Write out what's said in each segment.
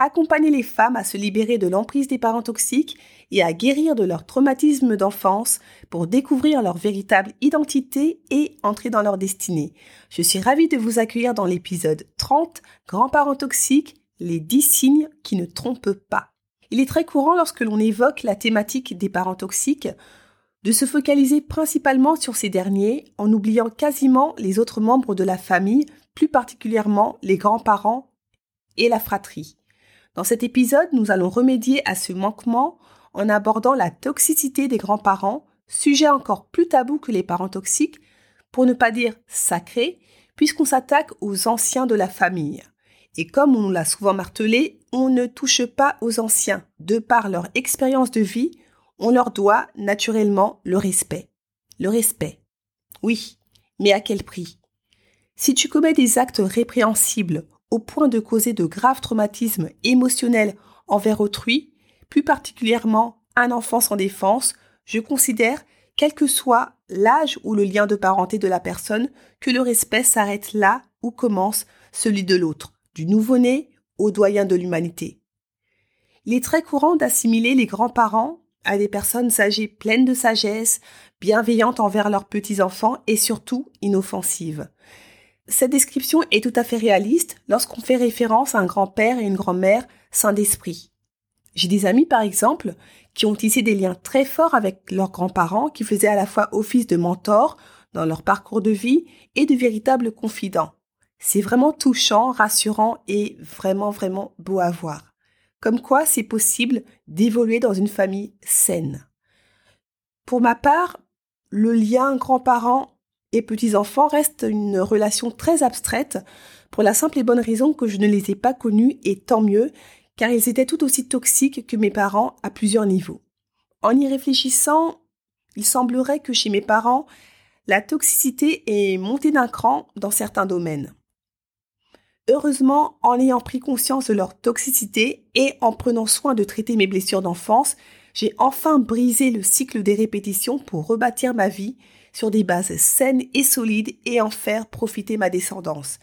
Accompagner les femmes à se libérer de l'emprise des parents toxiques et à guérir de leur traumatisme d'enfance pour découvrir leur véritable identité et entrer dans leur destinée. Je suis ravie de vous accueillir dans l'épisode 30 Grands-parents toxiques, les 10 signes qui ne trompent pas. Il est très courant lorsque l'on évoque la thématique des parents toxiques de se focaliser principalement sur ces derniers en oubliant quasiment les autres membres de la famille, plus particulièrement les grands-parents et la fratrie. Dans cet épisode, nous allons remédier à ce manquement en abordant la toxicité des grands-parents, sujet encore plus tabou que les parents toxiques, pour ne pas dire sacré, puisqu'on s'attaque aux anciens de la famille. Et comme on l'a souvent martelé, on ne touche pas aux anciens. De par leur expérience de vie, on leur doit naturellement le respect. Le respect. Oui, mais à quel prix? Si tu commets des actes répréhensibles au point de causer de graves traumatismes émotionnels envers autrui, plus particulièrement un enfant sans défense, je considère, quel que soit l'âge ou le lien de parenté de la personne, que le respect s'arrête là où commence celui de l'autre, du nouveau-né au doyen de l'humanité. Il est très courant d'assimiler les grands-parents à des personnes âgées pleines de sagesse, bienveillantes envers leurs petits-enfants et surtout inoffensives. Cette description est tout à fait réaliste lorsqu'on fait référence à un grand-père et une grand-mère sains d'esprit. J'ai des amis, par exemple, qui ont tissé des liens très forts avec leurs grands-parents, qui faisaient à la fois office de mentor dans leur parcours de vie et de véritables confidents. C'est vraiment touchant, rassurant et vraiment, vraiment beau à voir. Comme quoi c'est possible d'évoluer dans une famille saine. Pour ma part, le lien grand-parent et petits-enfants reste une relation très abstraite pour la simple et bonne raison que je ne les ai pas connus et tant mieux, car ils étaient tout aussi toxiques que mes parents à plusieurs niveaux. En y réfléchissant, il semblerait que chez mes parents, la toxicité est montée d'un cran dans certains domaines. Heureusement, en ayant pris conscience de leur toxicité et en prenant soin de traiter mes blessures d'enfance, j'ai enfin brisé le cycle des répétitions pour rebâtir ma vie sur des bases saines et solides et en faire profiter ma descendance.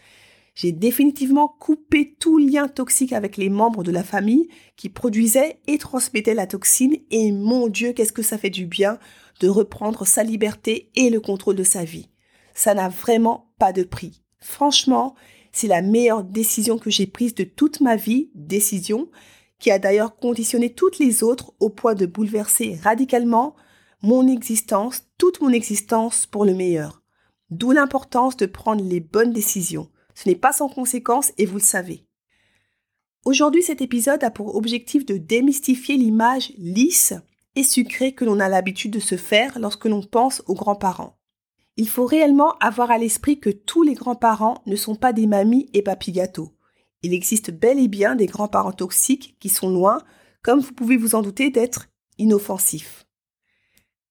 J'ai définitivement coupé tout lien toxique avec les membres de la famille qui produisaient et transmettaient la toxine et mon Dieu, qu'est-ce que ça fait du bien de reprendre sa liberté et le contrôle de sa vie. Ça n'a vraiment pas de prix. Franchement, c'est la meilleure décision que j'ai prise de toute ma vie, décision qui a d'ailleurs conditionné toutes les autres au point de bouleverser radicalement mon existence, toute mon existence pour le meilleur. D'où l'importance de prendre les bonnes décisions. Ce n'est pas sans conséquence et vous le savez. Aujourd'hui, cet épisode a pour objectif de démystifier l'image lisse et sucrée que l'on a l'habitude de se faire lorsque l'on pense aux grands-parents. Il faut réellement avoir à l'esprit que tous les grands-parents ne sont pas des mamies et papy gâteaux. Il existe bel et bien des grands-parents toxiques qui sont loin, comme vous pouvez vous en douter, d'être inoffensifs.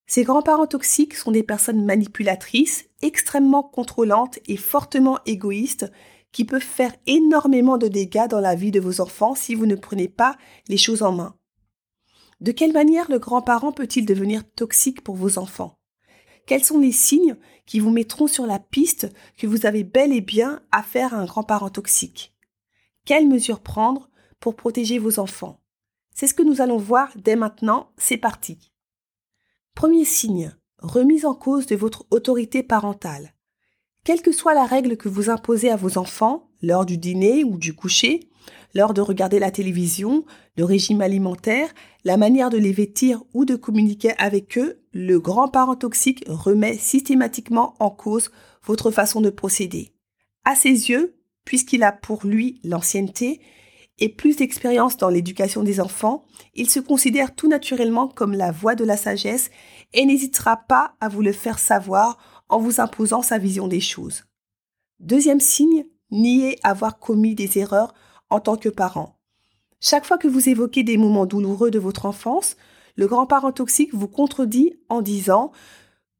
Ces grands-parents toxiques sont des personnes manipulatrices, extrêmement contrôlantes et fortement égoïstes qui peuvent faire énormément de dégâts dans la vie de vos enfants si vous ne prenez pas les choses en main. De quelle manière le grand-parent peut-il devenir toxique pour vos enfants? Quels sont les signes qui vous mettront sur la piste que vous avez bel et bien affaire à un grand-parent toxique? Quelles mesures prendre pour protéger vos enfants? C'est ce que nous allons voir dès maintenant, c'est parti. Premier signe, remise en cause de votre autorité parentale. Quelle que soit la règle que vous imposez à vos enfants, l'heure du dîner ou du coucher, l'heure de regarder la télévision, le régime alimentaire, la manière de les vêtir ou de communiquer avec eux, le grand-parent toxique remet systématiquement en cause votre façon de procéder. À ses yeux, puisqu'il a pour lui l'ancienneté, et plus d'expérience dans l'éducation des enfants, il se considère tout naturellement comme la voix de la sagesse et n'hésitera pas à vous le faire savoir en vous imposant sa vision des choses. Deuxième signe, nier avoir commis des erreurs en tant que parent. Chaque fois que vous évoquez des moments douloureux de votre enfance, le grand-parent toxique vous contredit en disant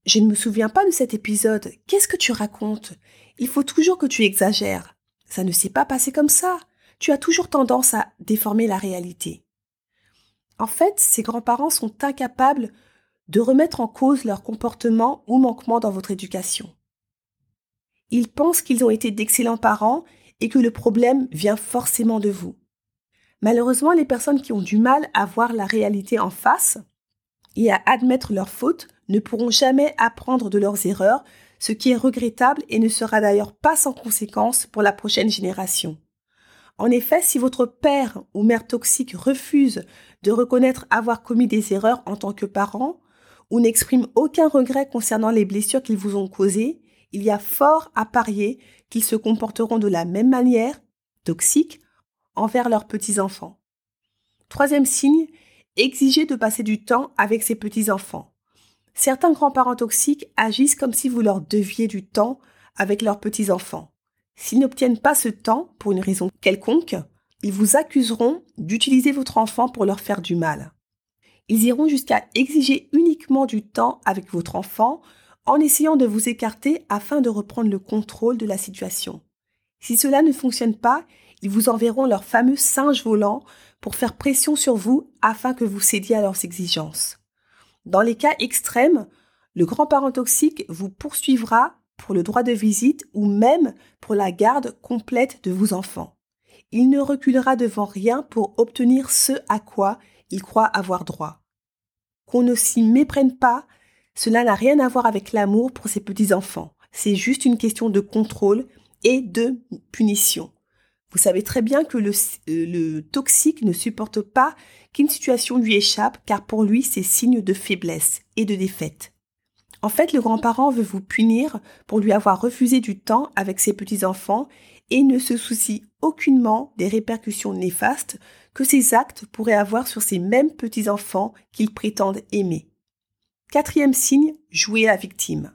Je ne me souviens pas de cet épisode. Qu'est-ce que tu racontes? Il faut toujours que tu exagères. Ça ne s'est pas passé comme ça. Tu as toujours tendance à déformer la réalité. En fait, ces grands-parents sont incapables de remettre en cause leur comportement ou manquement dans votre éducation. Ils pensent qu'ils ont été d'excellents parents et que le problème vient forcément de vous. Malheureusement, les personnes qui ont du mal à voir la réalité en face et à admettre leurs fautes ne pourront jamais apprendre de leurs erreurs, ce qui est regrettable et ne sera d'ailleurs pas sans conséquence pour la prochaine génération. En effet, si votre père ou mère toxique refuse de reconnaître avoir commis des erreurs en tant que parent, ou n'exprime aucun regret concernant les blessures qu'ils vous ont causées, il y a fort à parier qu'ils se comporteront de la même manière, toxique, envers leurs petits-enfants. Troisième signe, exiger de passer du temps avec ses petits-enfants. Certains grands-parents toxiques agissent comme si vous leur deviez du temps avec leurs petits-enfants. S'ils n'obtiennent pas ce temps pour une raison quelconque, ils vous accuseront d'utiliser votre enfant pour leur faire du mal. Ils iront jusqu'à exiger uniquement du temps avec votre enfant en essayant de vous écarter afin de reprendre le contrôle de la situation. Si cela ne fonctionne pas, ils vous enverront leur fameux singe volant pour faire pression sur vous afin que vous cédiez à leurs exigences. Dans les cas extrêmes, le grand-parent toxique vous poursuivra pour le droit de visite ou même pour la garde complète de vos enfants. Il ne reculera devant rien pour obtenir ce à quoi il croit avoir droit. Qu'on ne s'y méprenne pas, cela n'a rien à voir avec l'amour pour ses petits-enfants. C'est juste une question de contrôle et de punition. Vous savez très bien que euh, le toxique ne supporte pas qu'une situation lui échappe car pour lui c'est signe de faiblesse et de défaite. En fait, le grand-parent veut vous punir pour lui avoir refusé du temps avec ses petits-enfants et ne se soucie aucunement des répercussions néfastes que ces actes pourraient avoir sur ces mêmes petits-enfants qu'ils prétendent aimer. Quatrième signe, jouer la victime.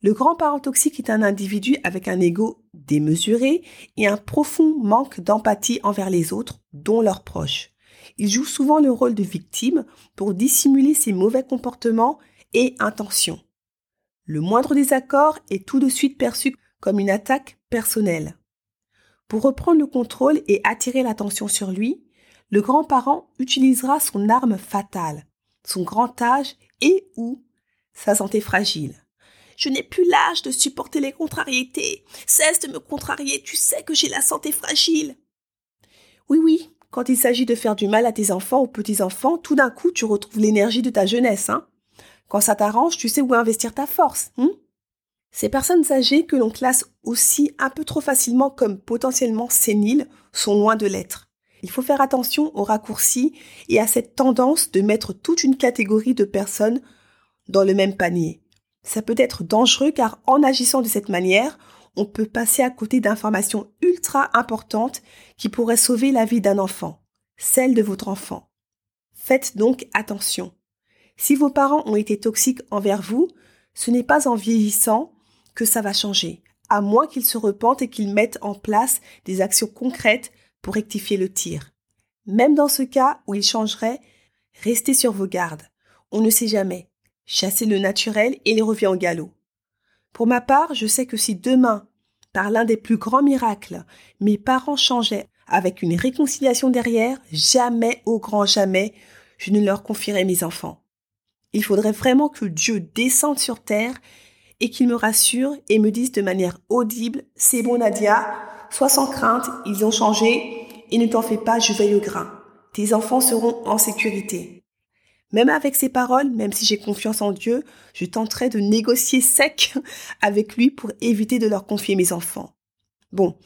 Le grand-parent toxique est un individu avec un ego démesuré et un profond manque d'empathie envers les autres, dont leurs proches. Il joue souvent le rôle de victime pour dissimuler ses mauvais comportements et intentions. Le moindre désaccord est tout de suite perçu comme une attaque personnelle. Pour reprendre le contrôle et attirer l'attention sur lui, le grand-parent utilisera son arme fatale, son grand âge et ou sa santé fragile. Je n'ai plus l'âge de supporter les contrariétés. Cesse de me contrarier, tu sais que j'ai la santé fragile. Oui, oui, quand il s'agit de faire du mal à tes enfants ou petits-enfants, tout d'un coup tu retrouves l'énergie de ta jeunesse, hein. Quand ça t'arrange, tu sais où investir ta force, hein? Ces personnes âgées que l'on classe aussi un peu trop facilement comme potentiellement séniles sont loin de l'être. Il faut faire attention aux raccourcis et à cette tendance de mettre toute une catégorie de personnes dans le même panier. Ça peut être dangereux car en agissant de cette manière, on peut passer à côté d'informations ultra importantes qui pourraient sauver la vie d'un enfant, celle de votre enfant. Faites donc attention. Si vos parents ont été toxiques envers vous, ce n'est pas en vieillissant que ça va changer, à moins qu'ils se repentent et qu'ils mettent en place des actions concrètes pour rectifier le tir. Même dans ce cas où ils changeraient, restez sur vos gardes. On ne sait jamais. Chassez le naturel et il revient au galop. Pour ma part, je sais que si demain, par l'un des plus grands miracles, mes parents changeaient avec une réconciliation derrière, jamais, au grand jamais, je ne leur confierai mes enfants. Il faudrait vraiment que Dieu descende sur terre et qu'il me rassure et me dise de manière audible, c'est bon Nadia, sois sans crainte, ils ont changé, et ne t'en fais pas, je veille au grain. Tes enfants seront en sécurité. Même avec ces paroles, même si j'ai confiance en Dieu, je tenterai de négocier sec avec lui pour éviter de leur confier mes enfants. Bon.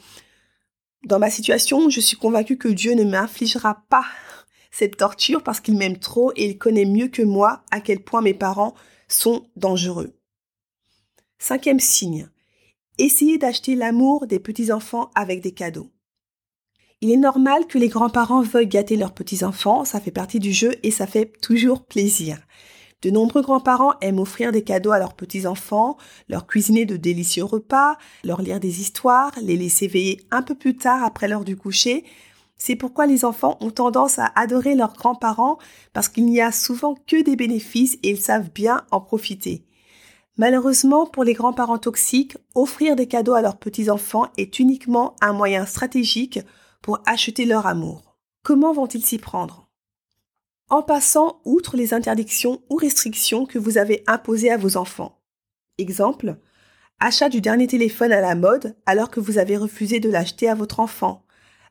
Dans ma situation, je suis convaincue que Dieu ne m'infligera pas cette torture parce qu'il m'aime trop et il connaît mieux que moi à quel point mes parents sont dangereux. Cinquième signe. Essayez d'acheter l'amour des petits-enfants avec des cadeaux. Il est normal que les grands-parents veuillent gâter leurs petits-enfants, ça fait partie du jeu et ça fait toujours plaisir. De nombreux grands-parents aiment offrir des cadeaux à leurs petits-enfants, leur cuisiner de délicieux repas, leur lire des histoires, les laisser veiller un peu plus tard après l'heure du coucher, C'est pourquoi les enfants ont tendance à adorer leurs grands-parents parce qu'il n'y a souvent que des bénéfices et ils savent bien en profiter. Malheureusement, pour les grands-parents toxiques, offrir des cadeaux à leurs petits-enfants est uniquement un moyen stratégique pour acheter leur amour. Comment vont-ils s'y prendre? En passant outre les interdictions ou restrictions que vous avez imposées à vos enfants. Exemple, achat du dernier téléphone à la mode alors que vous avez refusé de l'acheter à votre enfant.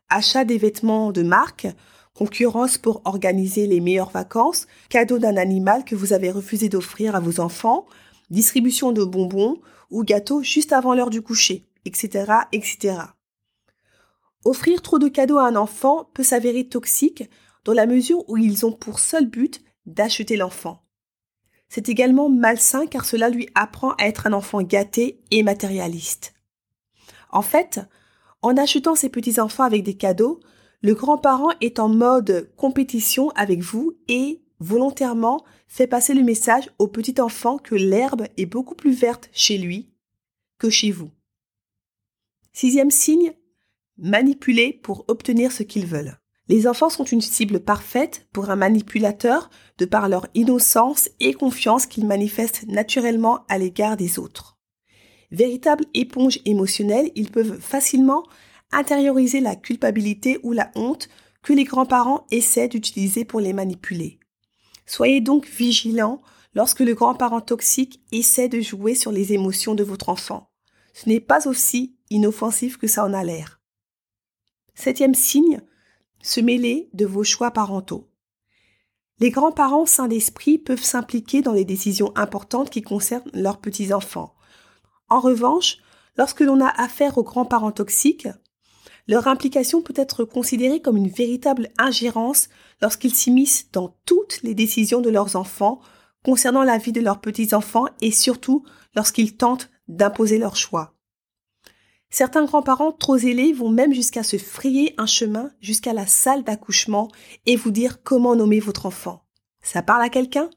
Achat des vêtements de marque, concurrence pour organiser les meilleures vacances, cadeau d'un animal que vous avez refusé d'offrir à vos enfants, distribution de bonbons ou gâteaux juste avant l'heure du coucher, etc., etc. Offrir trop de cadeaux à un enfant peut s'avérer toxique dans la mesure où ils ont pour seul but d'acheter l'enfant. C'est également malsain car cela lui apprend à être un enfant gâté et matérialiste. En fait, en achetant ses petits-enfants avec des cadeaux, le grand-parent est en mode compétition avec vous et, volontairement, fait passer le message au petit enfant que l'herbe est beaucoup plus verte chez lui que chez vous. Sixième signe, manipuler pour obtenir ce qu'ils veulent. Les enfants sont une cible parfaite pour un manipulateur de par leur innocence et confiance qu'ils manifestent naturellement à l'égard des autres. Véritables éponges émotionnelles, ils peuvent facilement intérioriser la culpabilité ou la honte que les grands-parents essaient d'utiliser pour les manipuler. Soyez donc vigilants lorsque le grand-parent toxique essaie de jouer sur les émotions de votre enfant. Ce n'est pas aussi inoffensif que ça en a l'air. Septième signe, se mêler de vos choix parentaux. Les grands-parents sains d'esprit peuvent s'impliquer dans les décisions importantes qui concernent leurs petits-enfants. En revanche, lorsque l'on a affaire aux grands-parents toxiques, leur implication peut être considérée comme une véritable ingérence lorsqu'ils s'immiscent dans toutes les décisions de leurs enfants concernant la vie de leurs petits-enfants et surtout lorsqu'ils tentent d'imposer leurs choix. Certains grands-parents trop zélés vont même jusqu'à se frayer un chemin jusqu'à la salle d'accouchement et vous dire comment nommer votre enfant. Ça parle à quelqu'un?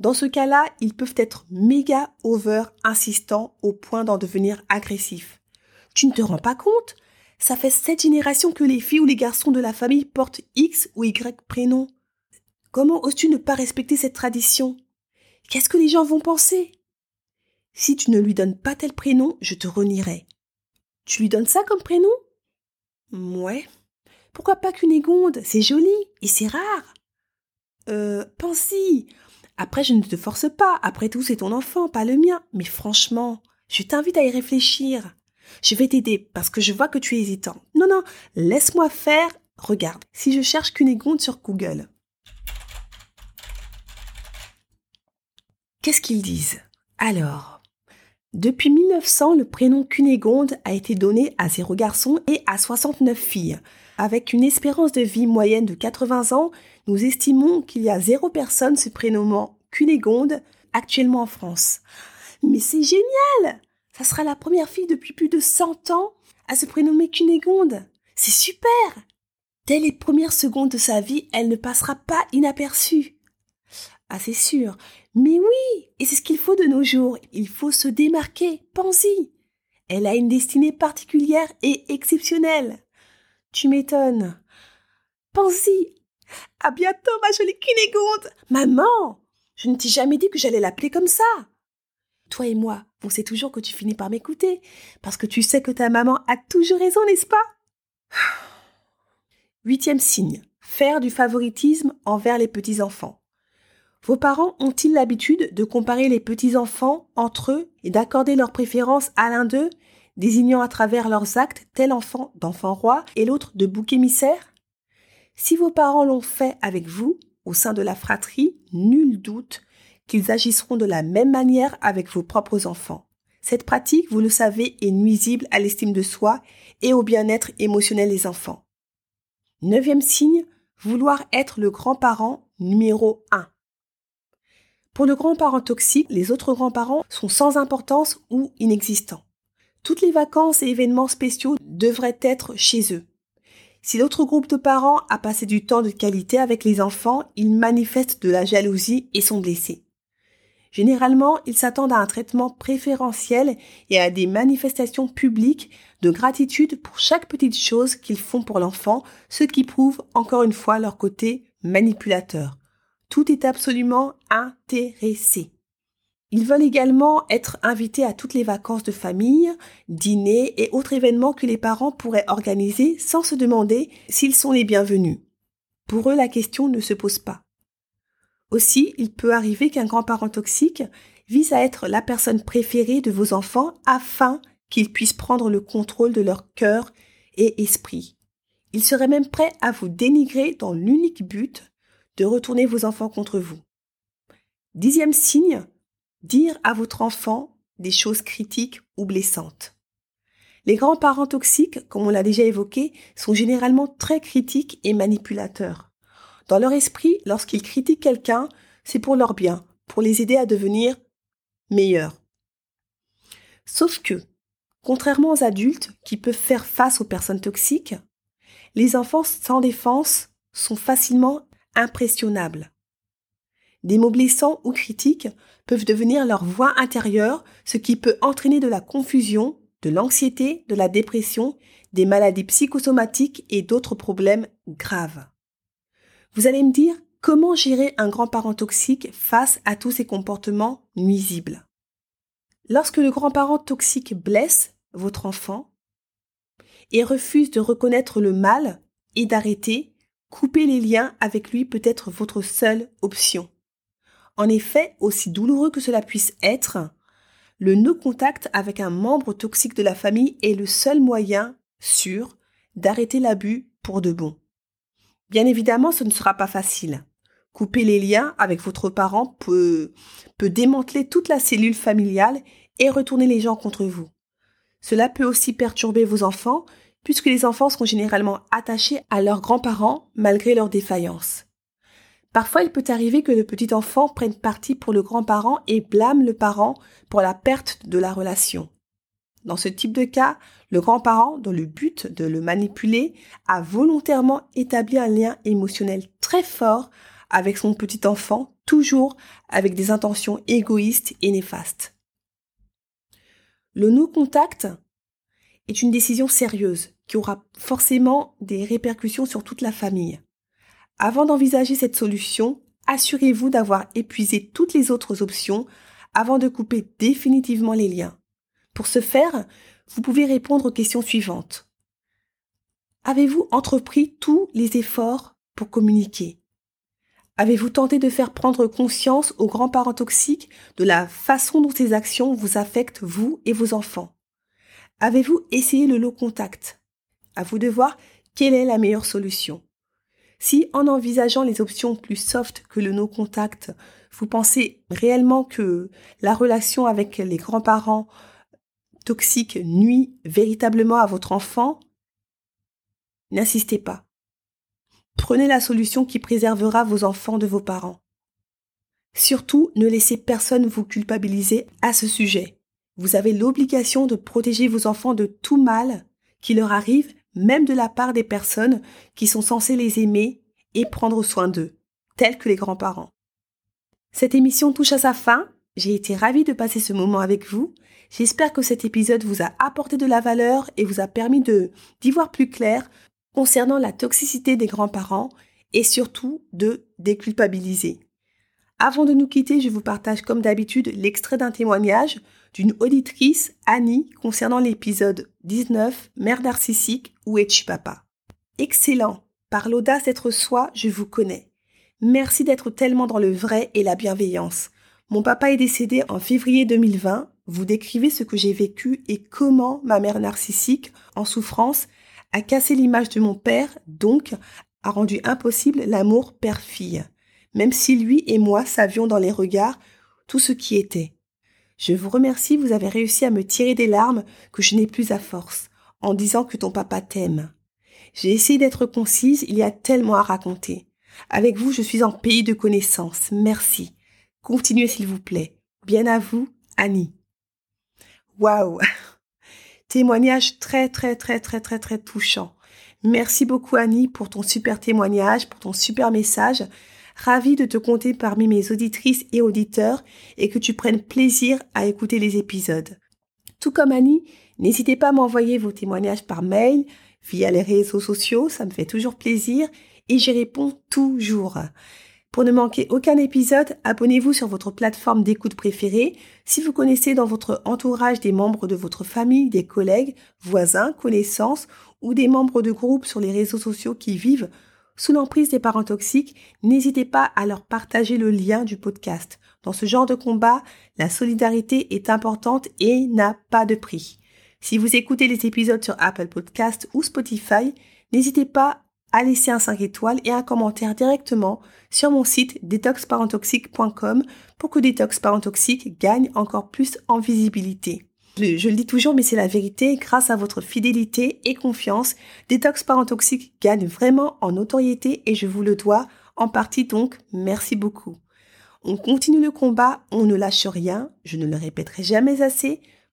Dans ce cas-là, ils peuvent être méga over insistants au point d'en devenir agressifs. Tu ne te rends pas compte? Ça fait sept générations que les filles ou les garçons de la famille portent X ou Y prénom. Comment oses-tu ne pas respecter cette tradition? Qu'est-ce que les gens vont penser? Si tu ne lui donnes pas tel prénom, je te renierai. Tu lui donnes ça comme prénom? Ouais. Pourquoi pas Cunégonde C'est joli et c'est rare. Euh, Pansy. Après, je ne te force pas. Après tout, c'est ton enfant, pas le mien. Mais franchement, je t'invite à y réfléchir. Je vais t'aider parce que je vois que tu es hésitant. Non, non, laisse-moi faire. Regarde, si je cherche Cunégonde sur Google. Qu'est-ce qu'ils disent? Alors, depuis 1900, le prénom Cunégonde a été donné à 0 garçons et à 69 filles. Avec une espérance de vie moyenne de 80 ans, nous estimons qu'il y a zéro personne se prénommant Cunégonde actuellement en France. Mais c'est génial Ça sera la première fille depuis plus de 100 ans à se prénommer Cunégonde. C'est super Dès les premières secondes de sa vie, elle ne passera pas inaperçue. Ah, c'est sûr. Mais oui, et c'est ce qu'il faut de nos jours. Il faut se démarquer. Pense-y. Elle a une destinée particulière et exceptionnelle. Tu m'étonnes. Pense-y. À bientôt, ma jolie Cunégonde. Maman, je ne t'ai jamais dit que j'allais l'appeler comme ça. Toi et moi, on sait toujours que tu finis par m'écouter, parce que tu sais que ta maman a toujours raison, n'est-ce pas? Huitième signe. Faire du favoritisme envers les petits-enfants. Vos parents ont-ils l'habitude de comparer les petits-enfants entre eux et d'accorder leur préférence à l'un d'eux, désignant à travers leurs actes tel enfant d'enfant roi et l'autre de bouc émissaire? Si vos parents l'ont fait avec vous, au sein de la fratrie, nul doute qu'ils agisseront de la même manière avec vos propres enfants. Cette pratique, vous le savez, est nuisible à l'estime de soi et au bien-être émotionnel des enfants. Neuvième signe, vouloir être le grand-parent numéro un. Pour le grand-parent toxique, les autres grands-parents sont sans importance ou inexistants. Toutes les vacances et événements spéciaux devraient être chez eux. Si l'autre groupe de parents a passé du temps de qualité avec les enfants, ils manifestent de la jalousie et sont blessés. Généralement, ils s'attendent à un traitement préférentiel et à des manifestations publiques de gratitude pour chaque petite chose qu'ils font pour l'enfant, ce qui prouve encore une fois leur côté manipulateur. Tout est absolument intéressé. Ils veulent également être invités à toutes les vacances de famille, dîners et autres événements que les parents pourraient organiser sans se demander s'ils sont les bienvenus. Pour eux, la question ne se pose pas. Aussi, il peut arriver qu'un grand-parent toxique vise à être la personne préférée de vos enfants afin qu'ils puissent prendre le contrôle de leur cœur et esprit. Il serait même prêt à vous dénigrer dans l'unique but de retourner vos enfants contre vous. Dixième signe, dire à votre enfant des choses critiques ou blessantes. Les grands-parents toxiques, comme on l'a déjà évoqué, sont généralement très critiques et manipulateurs. Dans leur esprit, lorsqu'ils critiquent quelqu'un, c'est pour leur bien, pour les aider à devenir meilleurs. Sauf que, contrairement aux adultes qui peuvent faire face aux personnes toxiques, les enfants sans défense sont facilement impressionnables. Des mots blessants ou critiques peuvent devenir leur voix intérieure, ce qui peut entraîner de la confusion, de l'anxiété, de la dépression, des maladies psychosomatiques et d'autres problèmes graves. Vous allez me dire comment gérer un grand-parent toxique face à tous ces comportements nuisibles? Lorsque le grand-parent toxique blesse votre enfant et refuse de reconnaître le mal et d'arrêter, couper les liens avec lui peut être votre seule option. En effet, aussi douloureux que cela puisse être, le no-contact avec un membre toxique de la famille est le seul moyen sûr d'arrêter l'abus pour de bon. Bien évidemment, ce ne sera pas facile. Couper les liens avec votre parent peut, peut démanteler toute la cellule familiale et retourner les gens contre vous. Cela peut aussi perturber vos enfants, puisque les enfants seront généralement attachés à leurs grands-parents malgré leurs défaillances. Parfois, il peut arriver que le petit enfant prenne parti pour le grand-parent et blâme le parent pour la perte de la relation. Dans ce type de cas, le grand-parent, dans le but de le manipuler, a volontairement établi un lien émotionnel très fort avec son petit enfant, toujours avec des intentions égoïstes et néfastes. Le non-contact est une décision sérieuse qui aura forcément des répercussions sur toute la famille. Avant d'envisager cette solution, assurez-vous d'avoir épuisé toutes les autres options avant de couper définitivement les liens. Pour ce faire, vous pouvez répondre aux questions suivantes. Avez-vous entrepris tous les efforts pour communiquer? Avez-vous tenté de faire prendre conscience aux grands-parents toxiques de la façon dont ces actions vous affectent vous et vos enfants? Avez-vous essayé le low contact? À vous de voir quelle est la meilleure solution. Si en envisageant les options plus soft que le no-contact, vous pensez réellement que la relation avec les grands-parents toxiques nuit véritablement à votre enfant, n'insistez pas. Prenez la solution qui préservera vos enfants de vos parents. Surtout, ne laissez personne vous culpabiliser à ce sujet. Vous avez l'obligation de protéger vos enfants de tout mal qui leur arrive même de la part des personnes qui sont censées les aimer et prendre soin d'eux, tels que les grands-parents. Cette émission touche à sa fin. J'ai été ravie de passer ce moment avec vous. J'espère que cet épisode vous a apporté de la valeur et vous a permis d'y voir plus clair concernant la toxicité des grands-parents et surtout de déculpabiliser. Avant de nous quitter, je vous partage comme d'habitude l'extrait d'un témoignage d'une auditrice, Annie, concernant l'épisode 19, Mère narcissique, papa? Excellent Par l'audace d'être soi, je vous connais. Merci d'être tellement dans le vrai et la bienveillance. Mon papa est décédé en février 2020. Vous décrivez ce que j'ai vécu et comment ma mère narcissique, en souffrance, a cassé l'image de mon père, donc a rendu impossible l'amour père-fille même si lui et moi savions dans les regards tout ce qui était. Je vous remercie, vous avez réussi à me tirer des larmes que je n'ai plus à force, en disant que ton papa t'aime. J'ai essayé d'être concise, il y a tellement à raconter. Avec vous, je suis en pays de connaissances. Merci. Continuez s'il vous plaît. Bien à vous, Annie. Waouh Témoignage très très très très très très touchant. Merci beaucoup Annie pour ton super témoignage, pour ton super message. Ravi de te compter parmi mes auditrices et auditeurs et que tu prennes plaisir à écouter les épisodes. Tout comme Annie, N'hésitez pas à m'envoyer vos témoignages par mail, via les réseaux sociaux, ça me fait toujours plaisir et j'y réponds toujours. Pour ne manquer aucun épisode, abonnez-vous sur votre plateforme d'écoute préférée. Si vous connaissez dans votre entourage des membres de votre famille, des collègues, voisins, connaissances ou des membres de groupe sur les réseaux sociaux qui vivent sous l'emprise des parents toxiques, n'hésitez pas à leur partager le lien du podcast. Dans ce genre de combat, la solidarité est importante et n'a pas de prix. Si vous écoutez les épisodes sur Apple Podcast ou Spotify, n'hésitez pas à laisser un 5 étoiles et un commentaire directement sur mon site detoxparentoxique.com pour que Détox Parent Toxique gagne encore plus en visibilité. Je, le dis toujours, mais c'est la vérité. Grâce à votre fidélité et confiance, Détox Parent Toxique gagne vraiment en notoriété et je vous le dois en partie donc. Merci beaucoup. On continue le combat, on ne lâche rien. Je ne le répéterai jamais assez.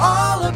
all about